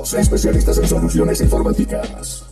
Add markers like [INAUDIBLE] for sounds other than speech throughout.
Especialistas en soluciones informáticas.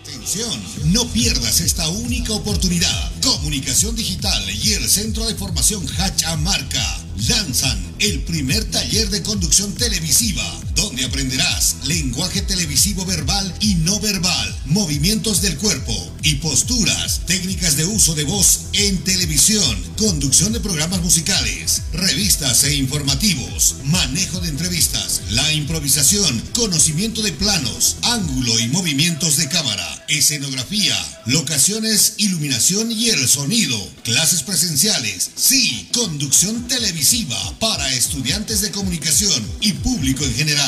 Atención, no pierdas esta única oportunidad. Comunicación Digital y el Centro de Formación Hachamarca lanzan el primer taller de conducción televisiva, donde aprenderás lenguaje televisivo verbal y no verbal, movimientos del cuerpo y posturas, técnicas de uso de voz en televisión, conducción de programas musicales, revistas e informativos, manejo de entrevistas, la improvisación, conocimiento de planos, ángulo y movimientos de cámara, escenografía, locaciones, iluminación y el sonido, clases presenciales, sí, conducción televisiva para estudiantes de comunicación y público en general.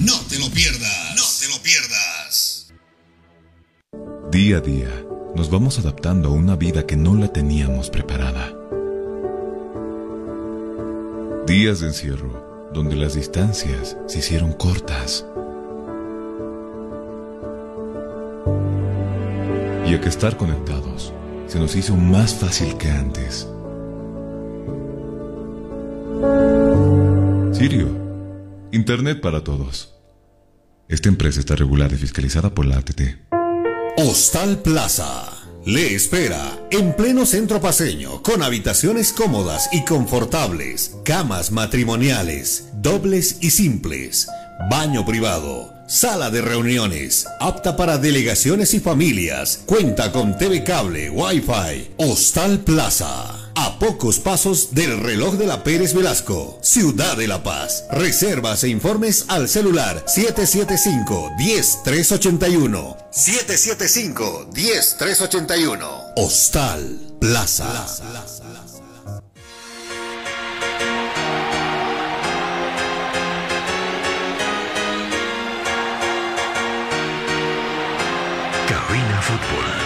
No te lo pierdas. No te lo pierdas. Día a día, nos vamos adaptando a una vida que no la teníamos preparada. Días de encierro, donde las distancias se hicieron cortas. Y a que estar conectados se nos hizo más fácil que antes. Sirio, Internet para todos. Esta empresa está regulada y fiscalizada por la ATT. Hostal Plaza. Le espera en pleno centro paseño, con habitaciones cómodas y confortables, camas matrimoniales, dobles y simples, baño privado, sala de reuniones, apta para delegaciones y familias, cuenta con TV cable, Wi-Fi, Hostal Plaza. Pocos pasos del reloj de la Pérez Velasco, Ciudad de La Paz. Reservas e informes al celular 775-10381. 775-10381. Hostal Plaza. Cabina Fútbol.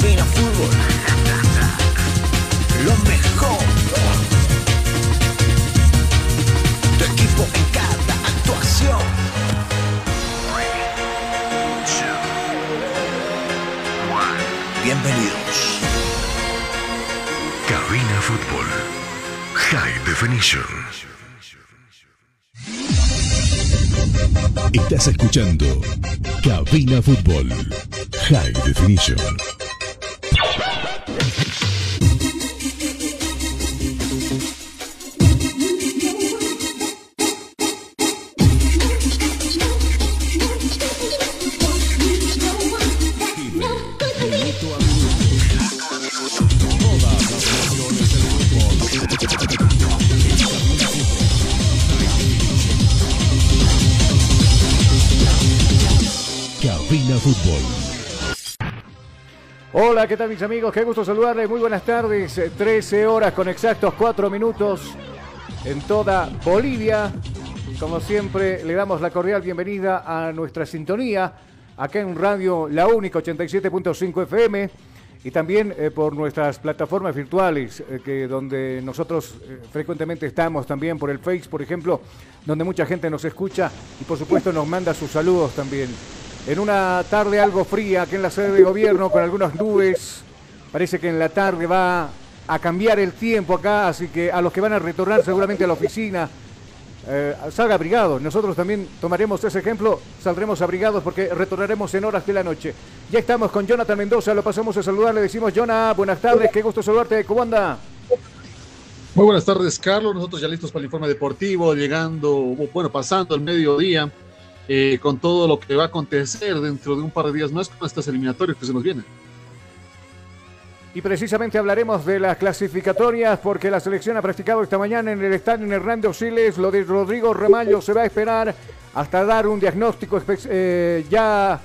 Cabina Fútbol. Lo mejor. Tu equipo en cada actuación. Bienvenidos. Cabina Fútbol. High Definition. Estás escuchando Cabina Fútbol High Definition. Hola, ¿qué tal mis amigos? Qué gusto saludarles. Muy buenas tardes. Eh, 13 horas con exactos 4 minutos en toda Bolivia. Como siempre, le damos la cordial bienvenida a nuestra sintonía acá en Radio La Única 87.5 FM y también eh, por nuestras plataformas virtuales, eh, que donde nosotros eh, frecuentemente estamos también por el Face, por ejemplo, donde mucha gente nos escucha y por supuesto nos manda sus saludos también. En una tarde algo fría aquí en la sede de gobierno con algunas nubes. Parece que en la tarde va a cambiar el tiempo acá, así que a los que van a retornar seguramente a la oficina, eh, salga abrigados. Nosotros también tomaremos ese ejemplo, saldremos abrigados porque retornaremos en horas de la noche. Ya estamos con Jonathan Mendoza, lo pasamos a saludar, le decimos, Jonah, buenas tardes, qué gusto saludarte, ¿cómo anda? Muy buenas tardes, Carlos. Nosotros ya listos para el informe deportivo, llegando, bueno, pasando el mediodía eh, con todo lo que va a acontecer dentro de un par de días más con estas eliminatorias que se nos vienen. Y precisamente hablaremos de las clasificatorias porque la selección ha practicado esta mañana en el estadio en Hernando Siles. Lo de Rodrigo Ramallo se va a esperar hasta dar un diagnóstico eh, ya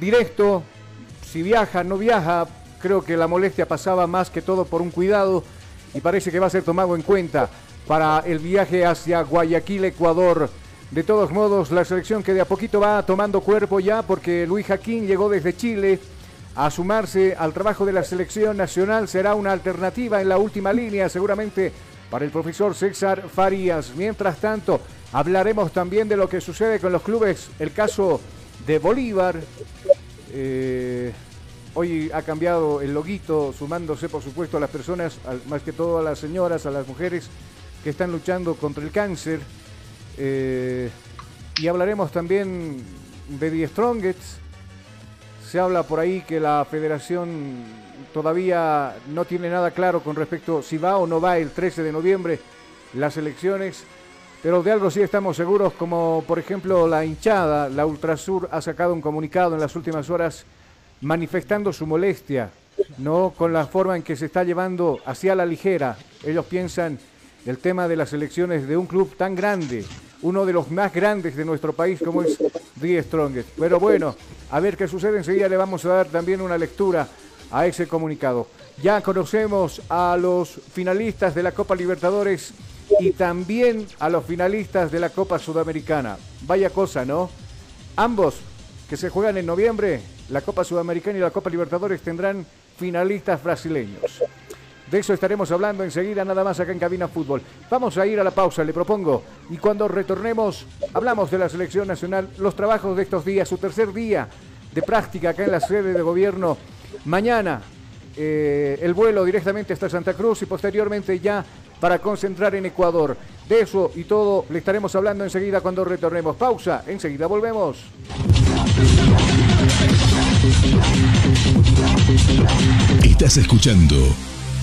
directo. Si viaja, no viaja. Creo que la molestia pasaba más que todo por un cuidado y parece que va a ser tomado en cuenta para el viaje hacia Guayaquil, Ecuador. De todos modos, la selección que de a poquito va tomando cuerpo ya porque Luis Jaquín llegó desde Chile a sumarse al trabajo de la selección nacional será una alternativa en la última línea seguramente para el profesor César Farías. Mientras tanto, hablaremos también de lo que sucede con los clubes, el caso de Bolívar. Eh, hoy ha cambiado el loguito, sumándose por supuesto a las personas, más que todo a las señoras, a las mujeres que están luchando contra el cáncer. Eh, y hablaremos también de The Strongest se habla por ahí que la federación todavía no tiene nada claro con respecto si va o no va el 13 de noviembre las elecciones, pero de algo sí estamos seguros, como por ejemplo la hinchada, la Ultrasur ha sacado un comunicado en las últimas horas manifestando su molestia, no con la forma en que se está llevando hacia la ligera. Ellos piensan el tema de las elecciones de un club tan grande, uno de los más grandes de nuestro país como es The Strongest. Pero bueno, a ver qué sucede. Enseguida le vamos a dar también una lectura a ese comunicado. Ya conocemos a los finalistas de la Copa Libertadores y también a los finalistas de la Copa Sudamericana. Vaya cosa, ¿no? Ambos que se juegan en noviembre, la Copa Sudamericana y la Copa Libertadores tendrán finalistas brasileños. De eso estaremos hablando enseguida, nada más acá en Cabina Fútbol. Vamos a ir a la pausa, le propongo. Y cuando retornemos, hablamos de la selección nacional, los trabajos de estos días, su tercer día de práctica acá en la sede de gobierno. Mañana, eh, el vuelo directamente hasta Santa Cruz y posteriormente ya para concentrar en Ecuador. De eso y todo le estaremos hablando enseguida cuando retornemos. Pausa, enseguida volvemos. Estás escuchando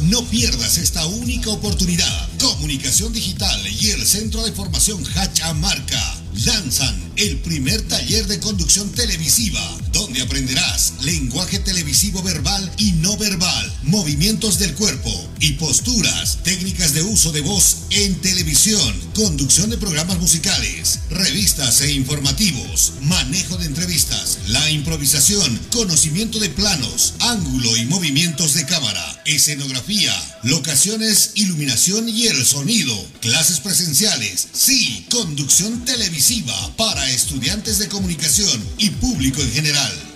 No pierdas esta única oportunidad. Comunicación Digital y el Centro de Formación Hacha Marca lanzan el primer taller de conducción televisiva donde aprenderás lenguaje televisivo verbal y no verbal, movimientos del cuerpo y posturas, técnicas de uso de voz en televisión, conducción de programas musicales, revistas e informativos, manejo de entrevistas, la improvisación, conocimiento de planos, ángulo y movimientos de cámara, escenografía, locaciones, iluminación y el sonido, clases presenciales, sí, conducción televisiva para estudiantes de comunicación y público en general.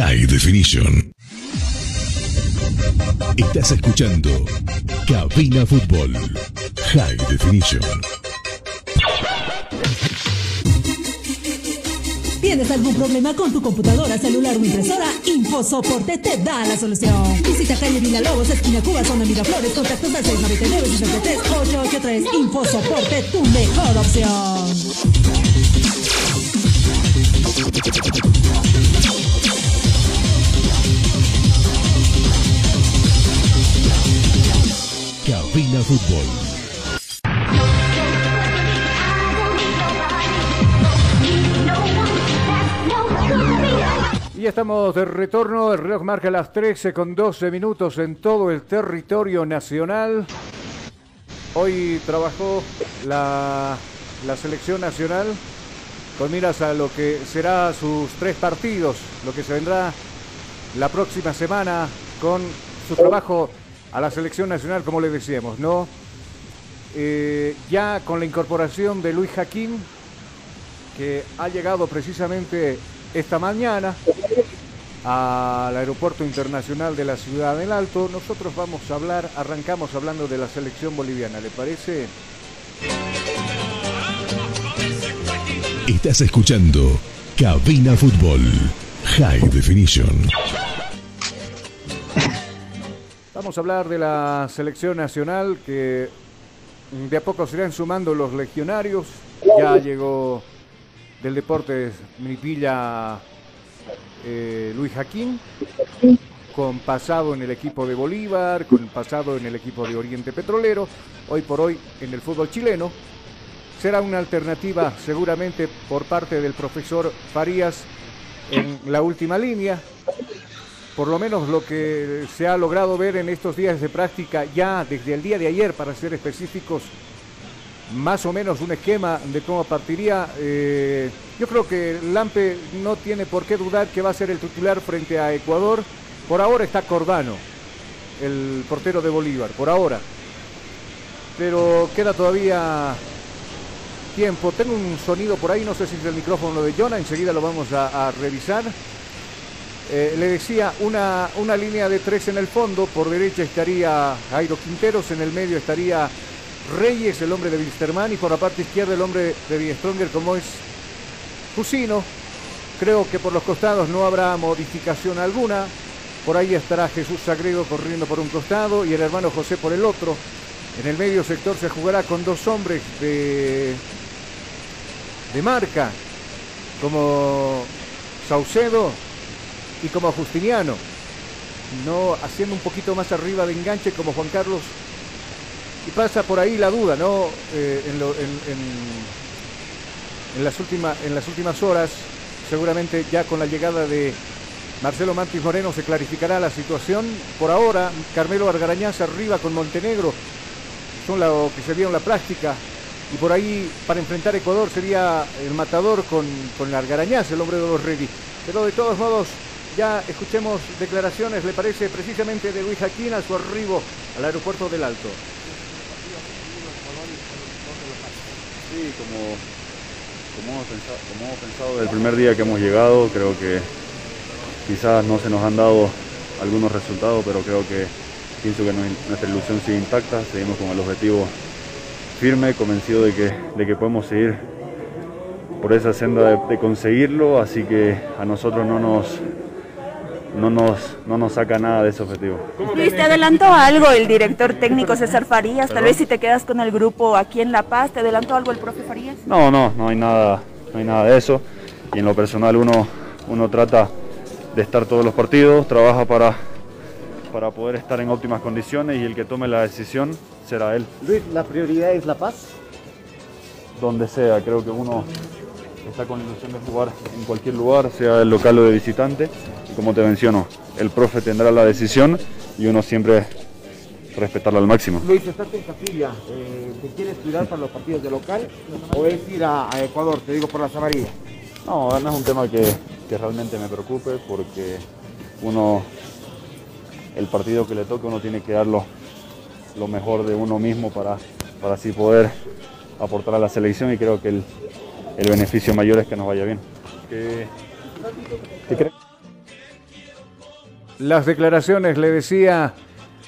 High Definition. Estás escuchando Cabina Fútbol. High Definition. ¿Tienes algún problema con tu computadora, celular o impresora? InfoSoporte te da la solución. Visita calle Villalobos, esquina Cuba, zona Miraflores, contactos al 699 63 883 InfoSoporte, tu mejor opción. Y estamos de retorno, el reloj marca las 13 con 12 minutos en todo el territorio nacional. Hoy trabajó la, la selección nacional con miras a lo que será sus tres partidos, lo que se vendrá la próxima semana con su trabajo a la selección nacional, como le decíamos, ¿no? Eh, ya con la incorporación de Luis Jaquín, que ha llegado precisamente esta mañana al Aeropuerto Internacional de la Ciudad del Alto, nosotros vamos a hablar, arrancamos hablando de la selección boliviana, ¿le parece? Estás escuchando Cabina Fútbol. High Definition. Vamos a hablar de la selección nacional que de a poco se irán sumando los legionarios. Ya llegó del Deportes Milipilla eh, Luis Jaquín, con pasado en el equipo de Bolívar, con pasado en el equipo de Oriente Petrolero, hoy por hoy en el fútbol chileno. Será una alternativa seguramente por parte del profesor Farías en la última línea. Por lo menos lo que se ha logrado ver en estos días de práctica ya desde el día de ayer, para ser específicos, más o menos un esquema de cómo partiría. Eh, yo creo que Lampe no tiene por qué dudar que va a ser el titular frente a Ecuador. Por ahora está Cordano. el portero de Bolívar, por ahora. Pero queda todavía tiempo. Tengo un sonido por ahí, no sé si es el micrófono de Jonah, enseguida lo vamos a, a revisar. Eh, le decía, una, una línea de tres en el fondo, por derecha estaría Jairo Quinteros, en el medio estaría Reyes, el hombre de Wilstermann, y por la parte izquierda el hombre de Diestronger como es Jusino. Creo que por los costados no habrá modificación alguna. Por ahí estará Jesús Sagredo corriendo por un costado y el hermano José por el otro. En el medio sector se jugará con dos hombres de, de marca, como Saucedo y como Justiniano. No haciendo un poquito más arriba de enganche como Juan Carlos. Y pasa por ahí la duda, ¿no? Eh, en, las últimas, en las últimas horas, seguramente ya con la llegada de Marcelo Mantis Moreno se clarificará la situación. Por ahora, Carmelo Argarañaz arriba con Montenegro. Son lo que se vio en la práctica. Y por ahí, para enfrentar Ecuador, sería el matador con, con Argarañaz, el hombre de los Ready. Pero de todos modos, ya escuchemos declaraciones, le parece, precisamente de Luis Jaquín a su arribo al aeropuerto del Alto. Sí, como, como, hemos pensado, como desde el primer día que hemos llegado, creo que quizás no se nos han dado algunos resultados, pero creo que pienso que nu- nuestra ilusión sigue intacta, seguimos con el objetivo firme, convencido de que, de que podemos seguir por esa senda de conseguirlo, así que a nosotros no nos, no, nos, no nos saca nada de ese objetivo. Luis, ¿te adelantó algo el director técnico César Farías? Tal vez si te quedas con el grupo aquí en La Paz, ¿te adelantó algo el profe Farías? No, no, no hay nada, no hay nada de eso. Y en lo personal uno, uno trata de estar todos los partidos, trabaja para, para poder estar en óptimas condiciones y el que tome la decisión será él. Luis, la prioridad es La Paz. Donde sea, creo que uno está con la ilusión de jugar en cualquier lugar, sea el local o de visitante. Como te menciono, el profe tendrá la decisión y uno siempre respetarla al máximo. Luis, estás en Capilla. Eh, ¿Te quieres cuidar para los partidos de local o es ir a, a Ecuador? Te digo por las amarillas. No, no es un tema que, que realmente me preocupe porque uno, el partido que le toca, uno tiene que dar lo, lo mejor de uno mismo para, para así poder aportar a la selección y creo que el, el beneficio mayor es que nos vaya bien. ¿Qué, qué crees? Las declaraciones, le decía,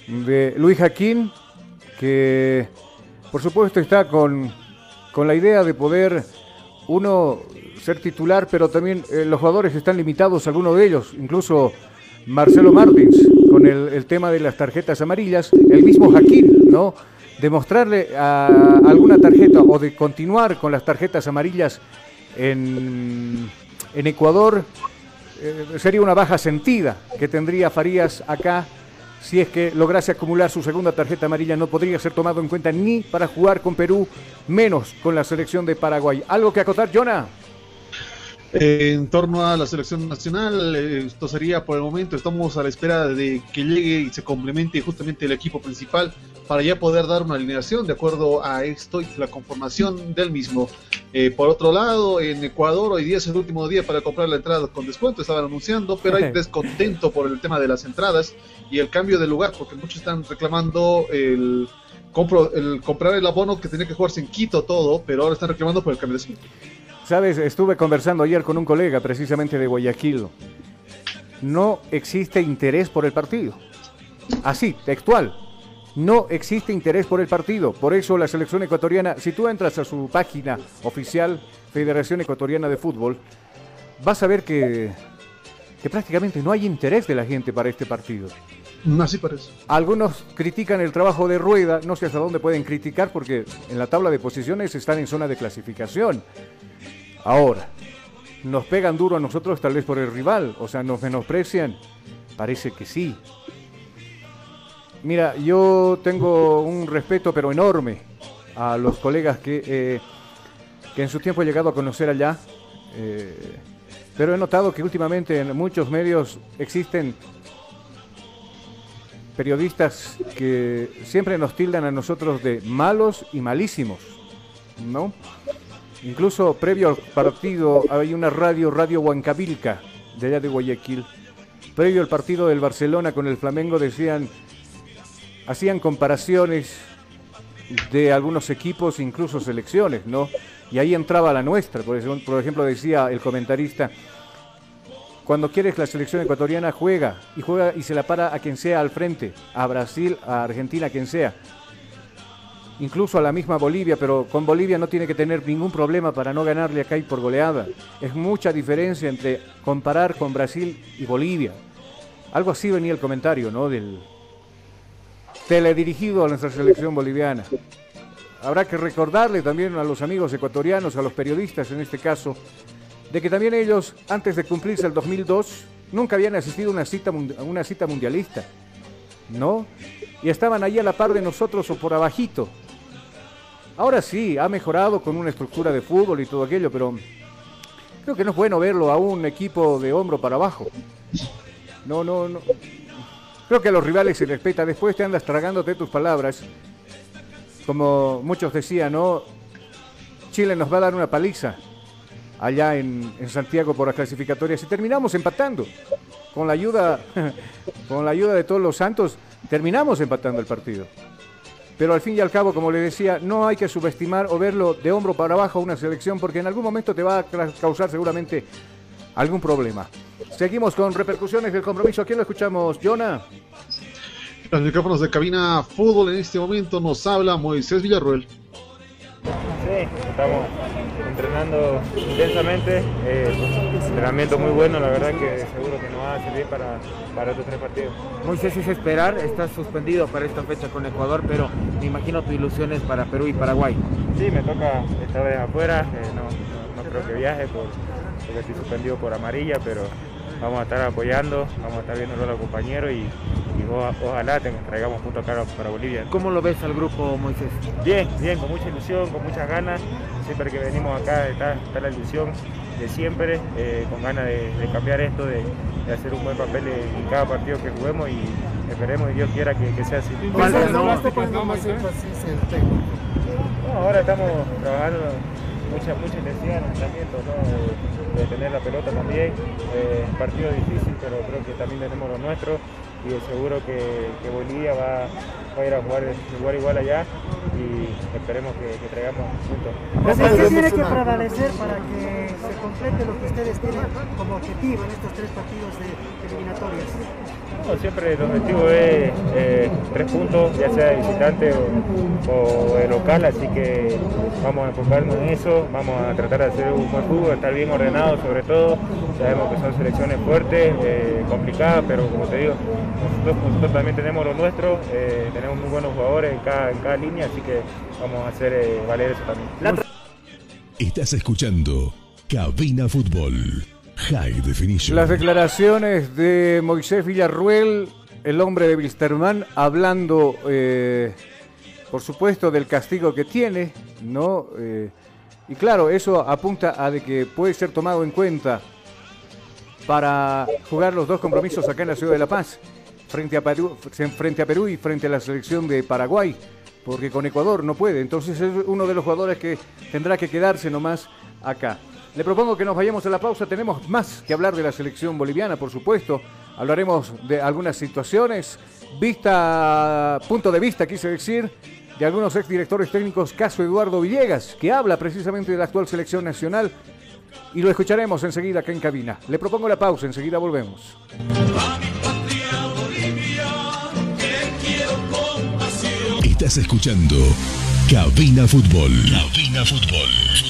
de Luis Jaquín, que por supuesto está con, con la idea de poder uno ser titular, pero también eh, los jugadores están limitados, algunos de ellos, incluso Marcelo Martins, con el, tema de las tarjetas amarillas, el mismo Jaquín, ¿no? Demostrarle a alguna tarjeta o de continuar con las tarjetas amarillas en, en Ecuador eh, sería una baja sentida que tendría Farías acá. Si es que lograse acumular su segunda tarjeta amarilla, no podría ser tomado en cuenta ni para jugar con Perú, menos con la selección de Paraguay. ¿Algo que acotar, Jonah? Eh, en torno a la selección nacional, eh, esto sería por el momento, estamos a la espera de que llegue y se complemente justamente el equipo principal para ya poder dar una alineación de acuerdo a esto y la conformación del mismo. Eh, por otro lado, en Ecuador hoy día es el último día para comprar la entrada con descuento, estaban anunciando, pero hay descontento por el tema de las entradas y el cambio de lugar, porque muchos están reclamando el, compro, el comprar el abono que tenía que jugarse en Quito todo, pero ahora están reclamando por el cambio de sitio. Sabes, estuve conversando ayer con un colega precisamente de Guayaquil. No existe interés por el partido. Así, textual. No existe interés por el partido. Por eso la selección ecuatoriana, si tú entras a su página oficial, Federación Ecuatoriana de Fútbol, vas a ver que, que prácticamente no hay interés de la gente para este partido. Así parece. Algunos critican el trabajo de Rueda, no sé hasta dónde pueden criticar porque en la tabla de posiciones están en zona de clasificación. Ahora, nos pegan duro a nosotros tal vez por el rival, o sea, nos menosprecian. Parece que sí. Mira, yo tengo un respeto pero enorme a los colegas que, eh, que en su tiempo he llegado a conocer allá. eh, pero he notado que últimamente en muchos medios existen periodistas que siempre nos tildan a nosotros de malos y malísimos, ¿no? Incluso previo al partido hay una radio, Radio Huancavilca, de allá de Guayaquil. Previo al partido del Barcelona con el Flamengo decían hacían comparaciones de algunos equipos, incluso selecciones, ¿no? Y ahí entraba la nuestra, por ejemplo, por ejemplo decía el comentarista, cuando quieres la selección ecuatoriana juega y juega y se la para a quien sea al frente, a Brasil, a Argentina, a quien sea. Incluso a la misma Bolivia, pero con Bolivia no tiene que tener ningún problema para no ganarle acá y por goleada. Es mucha diferencia entre comparar con Brasil y Bolivia. Algo así venía el comentario, ¿no? Del teledirigido a nuestra selección boliviana. Habrá que recordarle también a los amigos ecuatorianos, a los periodistas en este caso, de que también ellos, antes de cumplirse el 2002, nunca habían asistido a una cita, a una cita mundialista, ¿no? Y estaban ahí a la par de nosotros o por abajito. Ahora sí, ha mejorado con una estructura de fútbol y todo aquello, pero creo que no es bueno verlo a un equipo de hombro para abajo. No, no, no. Creo que a los rivales se respeta. Después te andas tragándote tus palabras. Como muchos decían, ¿no? Chile nos va a dar una paliza allá en, en Santiago por las clasificatorias y terminamos empatando. Con la ayuda, [LAUGHS] con la ayuda de todos los santos, terminamos empatando el partido. Pero al fin y al cabo, como le decía, no hay que subestimar o verlo de hombro para abajo a una selección porque en algún momento te va a causar seguramente algún problema. Seguimos con repercusiones del compromiso. ¿A quién lo escuchamos, Jonah? Los micrófonos de cabina fútbol en este momento nos habla Moisés Villarruel. Sí, estamos entrenando intensamente, eh, entrenamiento muy bueno, la verdad que seguro que nos va a servir para, para estos tres partidos. Moisés, es esperar, estás suspendido para esta fecha con Ecuador, pero me imagino tu ilusión es para Perú y Paraguay. Sí, me toca esta vez afuera, eh, no, no, no, creo que viaje por, porque estoy suspendido por amarilla, pero vamos a estar apoyando, vamos a estar viendo a los compañeros y, y o- ojalá te- traigamos puntos acá para Bolivia. ¿Cómo lo ves al grupo, Moisés? Bien, bien, con mucha ilusión, con muchas ganas. Siempre que venimos acá está, está la ilusión de siempre, eh, con ganas de, de cambiar esto, de, de hacer un buen papel en, cada partido que juguemos y esperemos y Dios quiera que, que sea así. No, ahora estamos trabajando mucha mucha intensidad en el entrenamiento, ¿no? de, de tener la pelota también. Eh, partido difícil, pero creo que también tenemos lo nuestro y de seguro que, que Bolivia va, va a ir a jugar igual igual allá y esperemos que, que traigamos puntos. ¿Qué tiene que prevalecer para que se complete lo que ustedes tienen como objetivo en estos tres partidos de eliminatorias? No, siempre el objetivo es eh, tres puntos, ya sea de visitante o, de local, así que vamos a enfocarnos en eso, vamos a tratar de hacer un buen fútbol, estar bien ordenado sobre todo. Sabemos que son selecciones fuertes, eh, complicadas, pero como te digo, nosotros, nosotros también tenemos lo nuestro, eh, tenemos muy buenos jugadores en cada, en cada línea, así que vamos a hacer eh, valer eso también. Estás escuchando Cabina Fútbol High Definition. Las declaraciones de Moisés Villarruel, el hombre de Wilstermann, hablando, eh, por supuesto, del castigo que tiene, ¿no? Eh, y claro, eso apunta a de que puede ser tomado en cuenta para jugar los dos compromisos acá en la ciudad de La Paz, frente a Perú, frente a Perú y frente a la selección de Paraguay, porque con Ecuador no puede. Entonces es uno de los jugadores que tendrá que quedarse nomás acá. Le propongo que nos vayamos a la pausa. Tenemos más que hablar de la selección boliviana, por supuesto. Hablaremos de algunas situaciones, vista, punto de vista, quise decir, de algunos exdirectores técnicos, caso Eduardo Villegas, que habla precisamente de la actual selección nacional. Y lo escucharemos enseguida acá en cabina. Le propongo la pausa, enseguida volvemos. Estás escuchando Cabina Fútbol. Cabina Fútbol.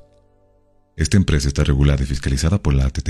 Esta empresa está regulada y fiscalizada por la ATT.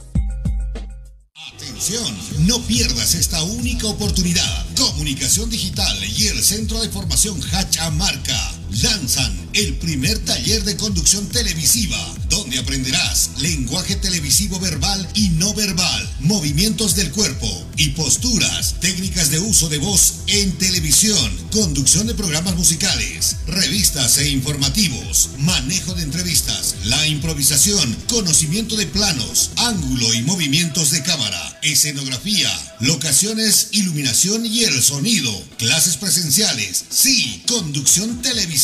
No pierdas esta única oportunidad. Comunicación Digital y el Centro de Formación Hachamarca lanzan el primer taller de conducción televisiva, donde aprenderás lenguaje televisivo verbal y no verbal, movimientos del cuerpo y posturas, técnicas de uso de voz en televisión, conducción de programas musicales, revistas e informativos, manejo de entrevistas, la improvisación, conocimiento de planos, ángulo y movimientos de cámara, escenografía, locaciones, iluminación y el sonido, clases presenciales, sí, conducción televisiva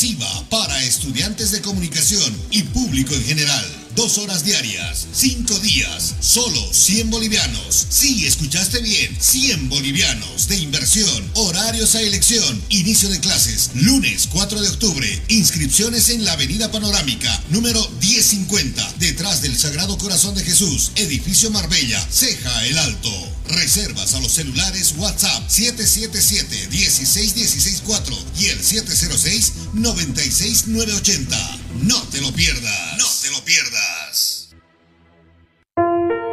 para estudiantes de comunicación y público en general. Dos horas diarias, cinco días, solo 100 bolivianos. Sí, escuchaste bien, 100 bolivianos de inversión, horarios a elección, inicio de clases, lunes 4 de octubre, inscripciones en la Avenida Panorámica, número 1050, detrás del Sagrado Corazón de Jesús, edificio Marbella, Ceja el Alto. Reservas a los celulares WhatsApp 777-16164 y el 706-96980. No te lo pierdas. No te lo pierdas.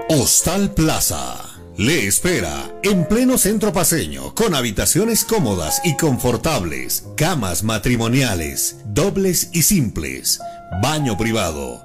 Hostal Plaza le espera en pleno centro paseño con habitaciones cómodas y confortables, camas matrimoniales, dobles y simples, baño privado,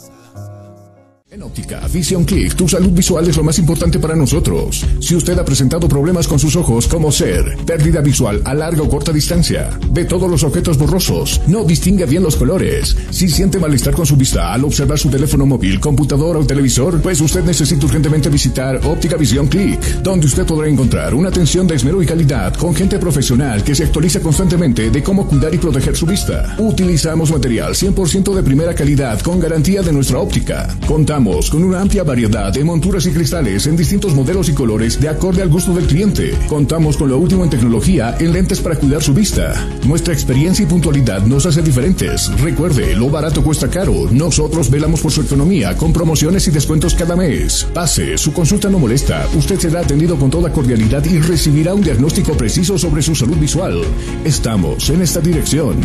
En óptica Vision Click, tu salud visual es lo más importante para nosotros. Si usted ha presentado problemas con sus ojos, como ser pérdida visual a larga o corta distancia, ve todos los objetos borrosos, no distingue bien los colores, si siente malestar con su vista al observar su teléfono móvil, computadora o televisor, pues usted necesita urgentemente visitar Óptica Vision Click, donde usted podrá encontrar una atención de esmero y calidad con gente profesional que se actualiza constantemente de cómo cuidar y proteger su vista. Utilizamos material 100% de primera calidad con garantía de nuestra óptica. Contamos con una amplia variedad de monturas y cristales en distintos modelos y colores de acorde al gusto del cliente. Contamos con lo último en tecnología en lentes para cuidar su vista. Nuestra experiencia y puntualidad nos hace diferentes. Recuerde, lo barato cuesta caro. Nosotros velamos por su economía con promociones y descuentos cada mes. Pase, su consulta no molesta. Usted será atendido con toda cordialidad y recibirá un diagnóstico preciso sobre su salud visual. Estamos en esta dirección.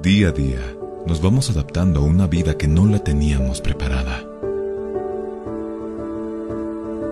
Día a día, nos vamos adaptando a una vida que no la teníamos preparada.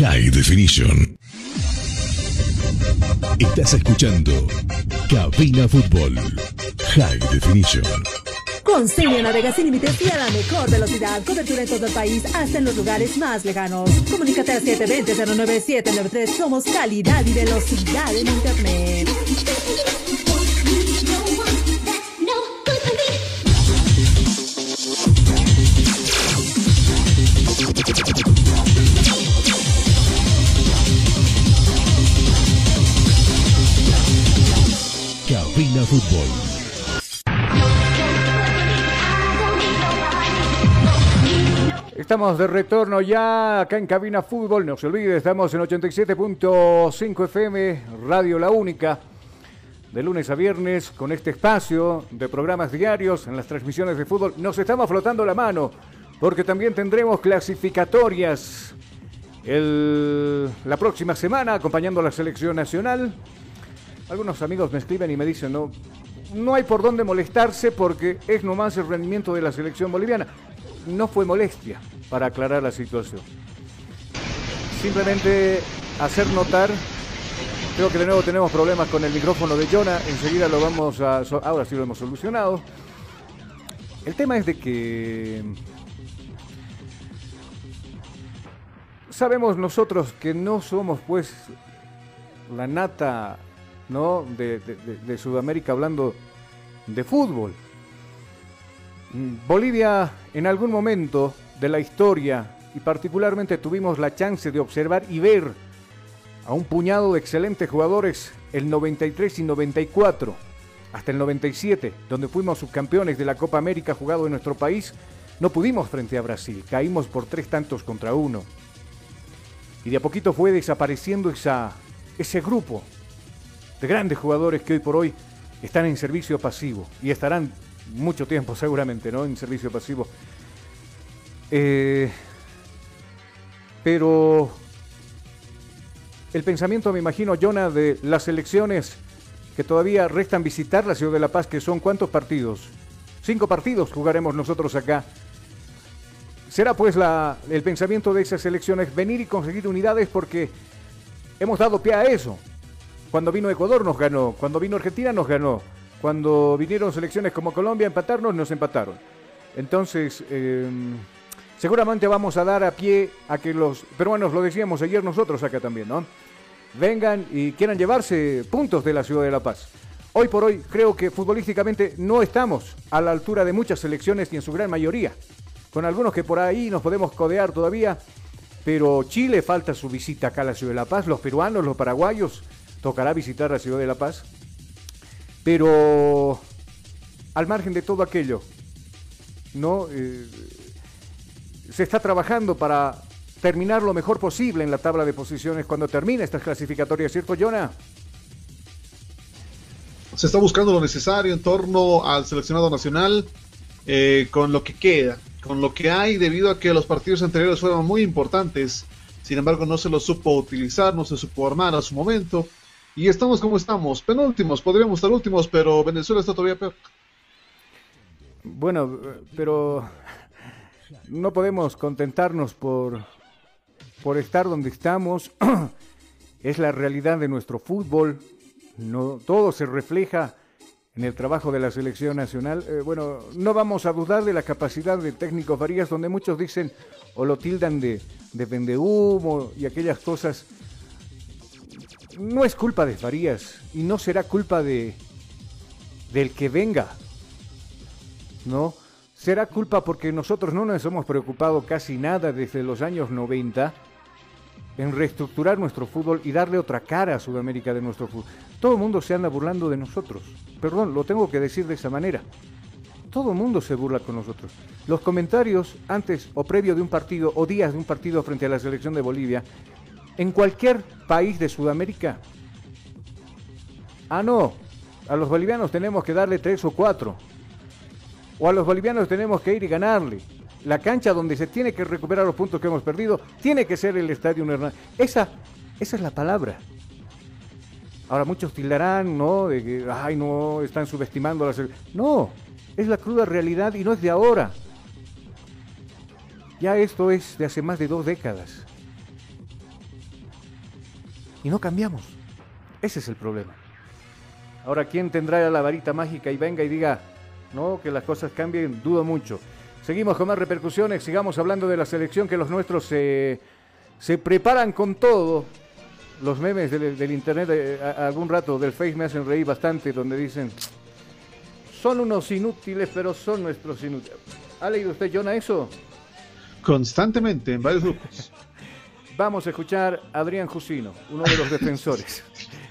High Definition. Estás escuchando Cabina Fútbol. High Definition. Con Cilia navegas sin límites y a la mejor velocidad. Cobertura en todo el país, hasta en los lugares más lejanos. Comunícate al 720-09793. Somos calidad y velocidad en Internet. Cabina Fútbol. Estamos de retorno ya acá en Cabina Fútbol. No se olvide, estamos en 87.5 FM, Radio La Única. De lunes a viernes con este espacio de programas diarios en las transmisiones de fútbol. Nos estamos flotando la mano porque también tendremos clasificatorias la próxima semana acompañando a la selección nacional. Algunos amigos me escriben y me dicen, no, no hay por dónde molestarse porque es nomás el rendimiento de la selección boliviana. No fue molestia para aclarar la situación. Simplemente hacer notar, creo que de nuevo tenemos problemas con el micrófono de Jonah, enseguida lo vamos a, ahora sí lo hemos solucionado. El tema es de que sabemos nosotros que no somos pues la nata ¿no? de, de- Sudamérica hablando de fútbol. Mm, Bolivia en algún momento de la historia y particularmente tuvimos la chance de observar y ver a un puñado de excelentes jugadores el 93 y 94 hasta el 97 donde fuimos subcampeones de la Copa América jugado en nuestro país no pudimos frente a Brasil caímos por tres tantos contra uno y de a poquito fue desapareciendo esa, ese grupo de grandes jugadores que hoy por hoy están en servicio pasivo y estarán mucho tiempo seguramente, ¿no? En servicio pasivo. Eh, pero el pensamiento, me imagino, Jonah, de las elecciones que todavía restan visitar la ciudad de La Paz, que son cuántos partidos? Cinco partidos jugaremos nosotros acá. Será pues la, el pensamiento de esas elecciones venir y conseguir unidades porque hemos dado pie a eso. Cuando vino Ecuador nos ganó, cuando vino Argentina nos ganó, cuando vinieron selecciones como Colombia a empatarnos nos empataron. Entonces, eh, seguramente vamos a dar a pie a que los peruanos, lo decíamos ayer nosotros acá también, ¿no? Vengan y quieran llevarse puntos de la ciudad de La Paz. Hoy por hoy creo que futbolísticamente no estamos a la altura de muchas selecciones y en su gran mayoría. Con algunos que por ahí nos podemos codear todavía, pero Chile falta su visita acá a la ciudad de La Paz. Los peruanos, los paraguayos, tocará visitar la ciudad de La Paz. Pero al margen de todo aquello, ¿no? Eh, se está trabajando para terminar lo mejor posible en la tabla de posiciones cuando termine estas clasificatorias, ¿cierto, Jonah? Se está buscando lo necesario en torno al seleccionado nacional eh, con lo que queda, con lo que hay debido a que los partidos anteriores fueron muy importantes. Sin embargo, no se los supo utilizar, no se supo armar a su momento. Y estamos como estamos, penúltimos, podríamos estar últimos, pero Venezuela está todavía peor. Bueno, pero no podemos contentarnos por, por estar donde estamos. [CLEARS THROAT] es la realidad de nuestro fútbol. No, todo se refleja en el trabajo de la selección nacional. Eh, bueno, no vamos a dudar de la capacidad del técnico Farías, donde muchos dicen o lo tildan de, de vendehumo y aquellas cosas. No es culpa de Farías y no será culpa de del que venga. ¿no? Será culpa porque nosotros no nos hemos preocupado casi nada desde los años 90 en reestructurar nuestro fútbol y darle otra cara a Sudamérica de nuestro fútbol. Todo el mundo se anda burlando de nosotros. Perdón, lo tengo que decir de esa manera. todo el mundo se burla con nosotros. Los comentarios antes o previo de un partido o días de un partido frente a la selección de Bolivia, en cualquier país de Sudamérica. Ah, no, a los bolivianos tenemos que darle tres o cuatro. O a los bolivianos tenemos que ir y ganarle. La cancha donde se tiene que recuperar los puntos que hemos perdido tiene que ser el Estadio Hernán. Esa, esa es la palabra. Ahora muchos tildarán, ¿no? De que, ay, no, están subestimando la. No, es la cruda realidad y no es de ahora. Ya esto es de hace más de dos décadas. Y no cambiamos. Ese es el problema. Ahora, ¿quién tendrá la varita mágica y venga y diga, no, que las cosas cambien? Dudo mucho. Seguimos con más repercusiones, sigamos hablando de la selección que los nuestros se, se preparan con todo. Los memes del, del internet, eh, a- algún rato del Face me hacen reír bastante, donde dicen, son unos inútiles, pero son nuestros inútiles. ¿Ha leído usted, Jonah, eso? Constantemente, en varios grupos. [LAUGHS] Vamos a escuchar a Adrián Jusino, uno de los [LAUGHS] defensores.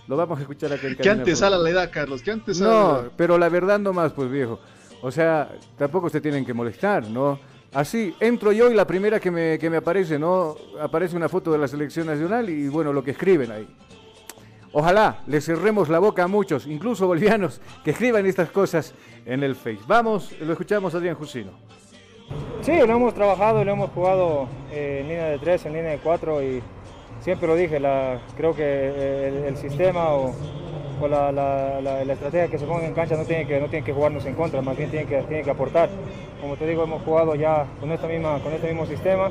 Lo vamos a escuchar acá en ¿Qué Cabina antesala Fútbol. le da, Carlos? ¿Qué antesala le No, da? pero la verdad no más, pues viejo. O sea, tampoco se tienen que molestar, ¿no? Así, entro yo y la primera que me, que me aparece, ¿no? Aparece una foto de la selección nacional y bueno, lo que escriben ahí. Ojalá le cerremos la boca a muchos, incluso bolivianos, que escriban estas cosas en el Face. Vamos, lo escuchamos a Adrián Jusino. Sí, lo hemos trabajado, lo hemos jugado eh, en línea de 3, en línea de 4 y siempre lo dije, la, creo que eh, el, el sistema o, o la, la- la- la estrategia que se ponga en cancha no tiene que, no tiene que jugarnos en contra, más bien tiene que, tiene que aportar. Como te digo, hemos jugado ya con, esta misma, con este mismo sistema,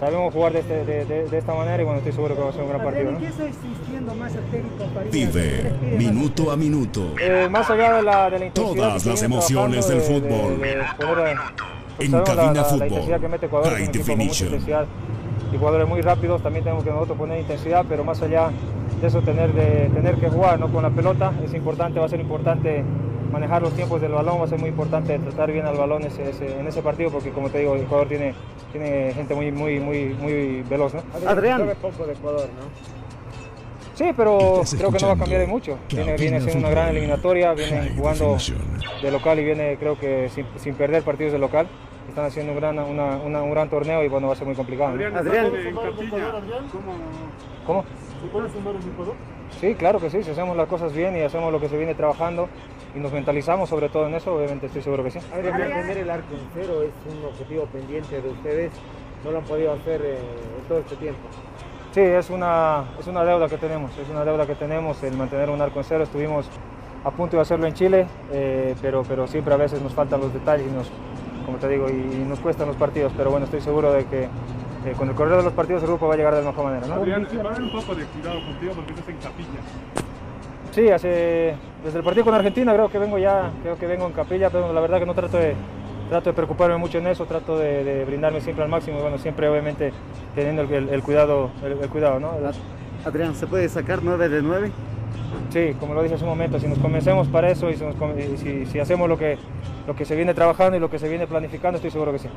sabemos jugar de, este- de- de- de esta manera y bueno, estoy seguro que va a ser un gran partido. Adrián, ¿no? ¿en qué está insistiendo más el técnico Farías? Vive minuto a minuto. Eh, más allá de la, de la intensidad Todas las emociones del fútbol. En sabemos la- Cabina la- la Fútbol. intensidad que mete Ecuador, es High un intensidad y jugadores muy rápidos, también tenemos que nosotros poner intensidad, pero más allá de eso tener, de, tener que jugar ¿no? con la pelota es importante, va a ser importante manejar los tiempos del balón, va a ser muy importante tratar bien al balón ese- ese- en ese partido porque como te digo, el Ecuador tiene, tiene gente muy, muy, muy, muy veloz. ¿no? Adrián. Poco de Ecuador, ¿no? Sí, pero creo que no va a cambiar de mucho. Viene, viene siendo una gran eliminatoria, vienen High jugando de local y viene creo que sin, sin perder partidos de local. Están haciendo un gran, una- una- un gran torneo y bueno, va a ser muy complicado. ¿no? Adrián, ¿Cómo? ¿se puede sumar en Ecuador? Sí, claro que sí, si hacemos las cosas bien y hacemos lo que se viene trabajando y nos mentalizamos sobre todo en eso, obviamente estoy seguro que sí. Adrián, mantener el arco en cero es un objetivo pendiente de ustedes. No lo han podido hacer eh, en todo este tiempo. Sí, es una, es una deuda que tenemos, es una deuda que tenemos el mantener un arco en cero. Estuvimos a punto de hacerlo en Chile, eh, pero, pero siempre a veces nos faltan los detalles y nos, como te digo, y, y nos cuestan los partidos. Pero bueno, estoy seguro de que eh, con el correr de los partidos el grupo va a llegar de la mejor manera. ¿no? Adrián, va a haber un poco de cuidado contigo porque estás en capilla. Sí, hace, desde el partido con Argentina creo que vengo ya, creo que vengo en capilla, pero la verdad que no trato de, trato de preocuparme mucho en eso, trato de, de brindarme siempre al máximo, y bueno, siempre obviamente teniendo el, el- el cuidado, el, el cuidado, ¿no? Adrián, ¿se puede sacar 9 de 9? Sí, como lo dije hace un momento, si nos convencemos para eso y si, nos con- y si- si hacemos lo que, lo que se viene trabajando y lo que se viene planificando, estoy seguro que sí.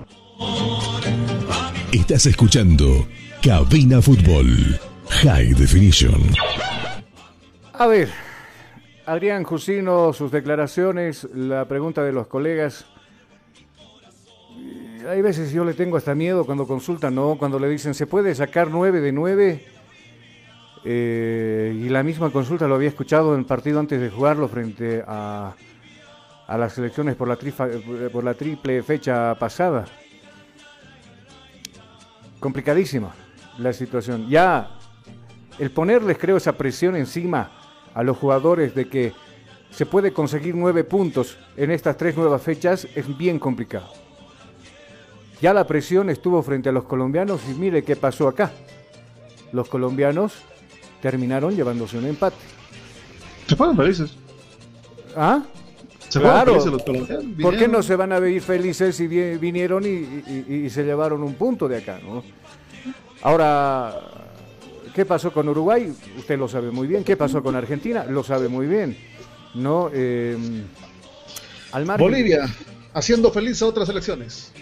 Estás escuchando Cabina Fútbol High Definition. A ver, Adrián Jusino, sus declaraciones, la pregunta de los colegas. Hay veces yo le tengo hasta miedo cuando consultan, ¿no? Cuando le dicen, ¿se puede sacar 9 de 9? Eh, y la misma consulta lo había escuchado en el partido antes de jugarlo frente a, a las elecciones por la, por la triple fecha pasada. Complicadísima la situación. Ya el ponerles, creo, esa presión encima a los jugadores de que se puede conseguir nueve puntos en estas tres nuevas fechas es bien complicado. Ya la presión estuvo frente a los colombianos y mire qué pasó acá. Los colombianos terminaron llevándose un empate. Se fueron felices. ¿Ah? Se fueron Claro. felices los colombianos. ¿Por qué no se van a ver felices si vi- vinieron y, y- y- y se llevaron un punto de acá? ¿no? Ahora, ¿qué pasó con Uruguay? Usted lo sabe muy bien. ¿Qué pasó con Argentina? Lo sabe muy bien. ¿No? Eh, al margen- Bolivia, haciendo feliz a otras elecciones.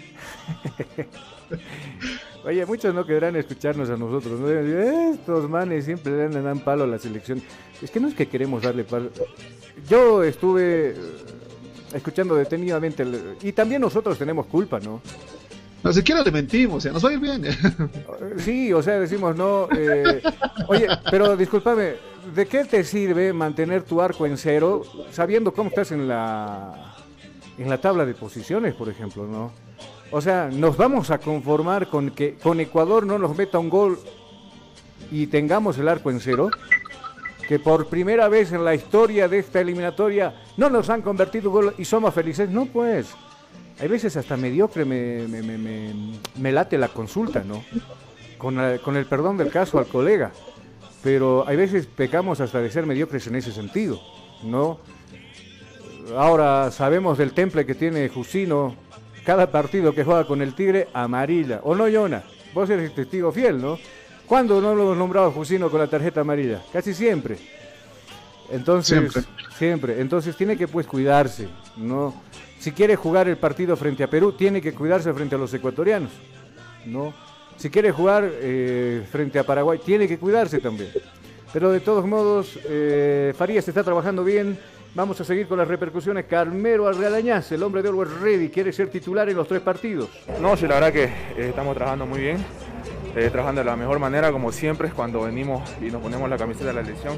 [LAUGHS] Oye, muchos no querrán escucharnos a nosotros. ¿no? Estos manes siempre le dan palo a la selección. Es que no es que queremos darle palo. Yo estuve eh, escuchando detenidamente. el- y también nosotros tenemos culpa, ¿no? Ni siquiera le mentimos, o sea, nos va a ir bien. [LAUGHS] Sí, o sea, decimos, no. eh, oye, pero discúlpame, ¿de qué te sirve mantener tu arco en cero sabiendo cómo estás en la, en la tabla de posiciones, por ejemplo, no? O sea, nos vamos a conformar con que con Ecuador no nos meta un gol y tengamos el arco en cero. Que por primera vez en la historia de esta eliminatoria no nos han convertido gol y somos felices. No, pues. Hay veces hasta mediocre me, late la consulta, ¿no? Con, con el perdón del caso al colega. Pero hay veces pecamos hasta de ser mediocres en ese sentido, ¿no? Ahora sabemos del temple que tiene Jusino. Cada partido que juega con el Tigre, amarilla. ¿O no, Yona? Vos eres testigo fiel, ¿no? ¿Cuándo no lo hemos nombrado a Jusino con la tarjeta amarilla? Casi siempre. Entonces, Siempre. siempre. Entonces tiene que pues cuidarse, ¿no? Si quiere jugar el partido frente a Perú, tiene que cuidarse frente a los ecuatorianos, ¿no? Si quiere jugar eh, frente a Paraguay, tiene que cuidarse también. Pero de todos modos, eh, Farías está trabajando bien. Vamos a seguir con las repercusiones. Carmelo Arrealañaz, el hombre de Always Ready, quiere ser titular en los tres partidos. No, sí, la verdad que eh, estamos trabajando muy bien, eh, trabajando de la mejor manera, como siempre, es cuando venimos y nos ponemos la camiseta de la elección,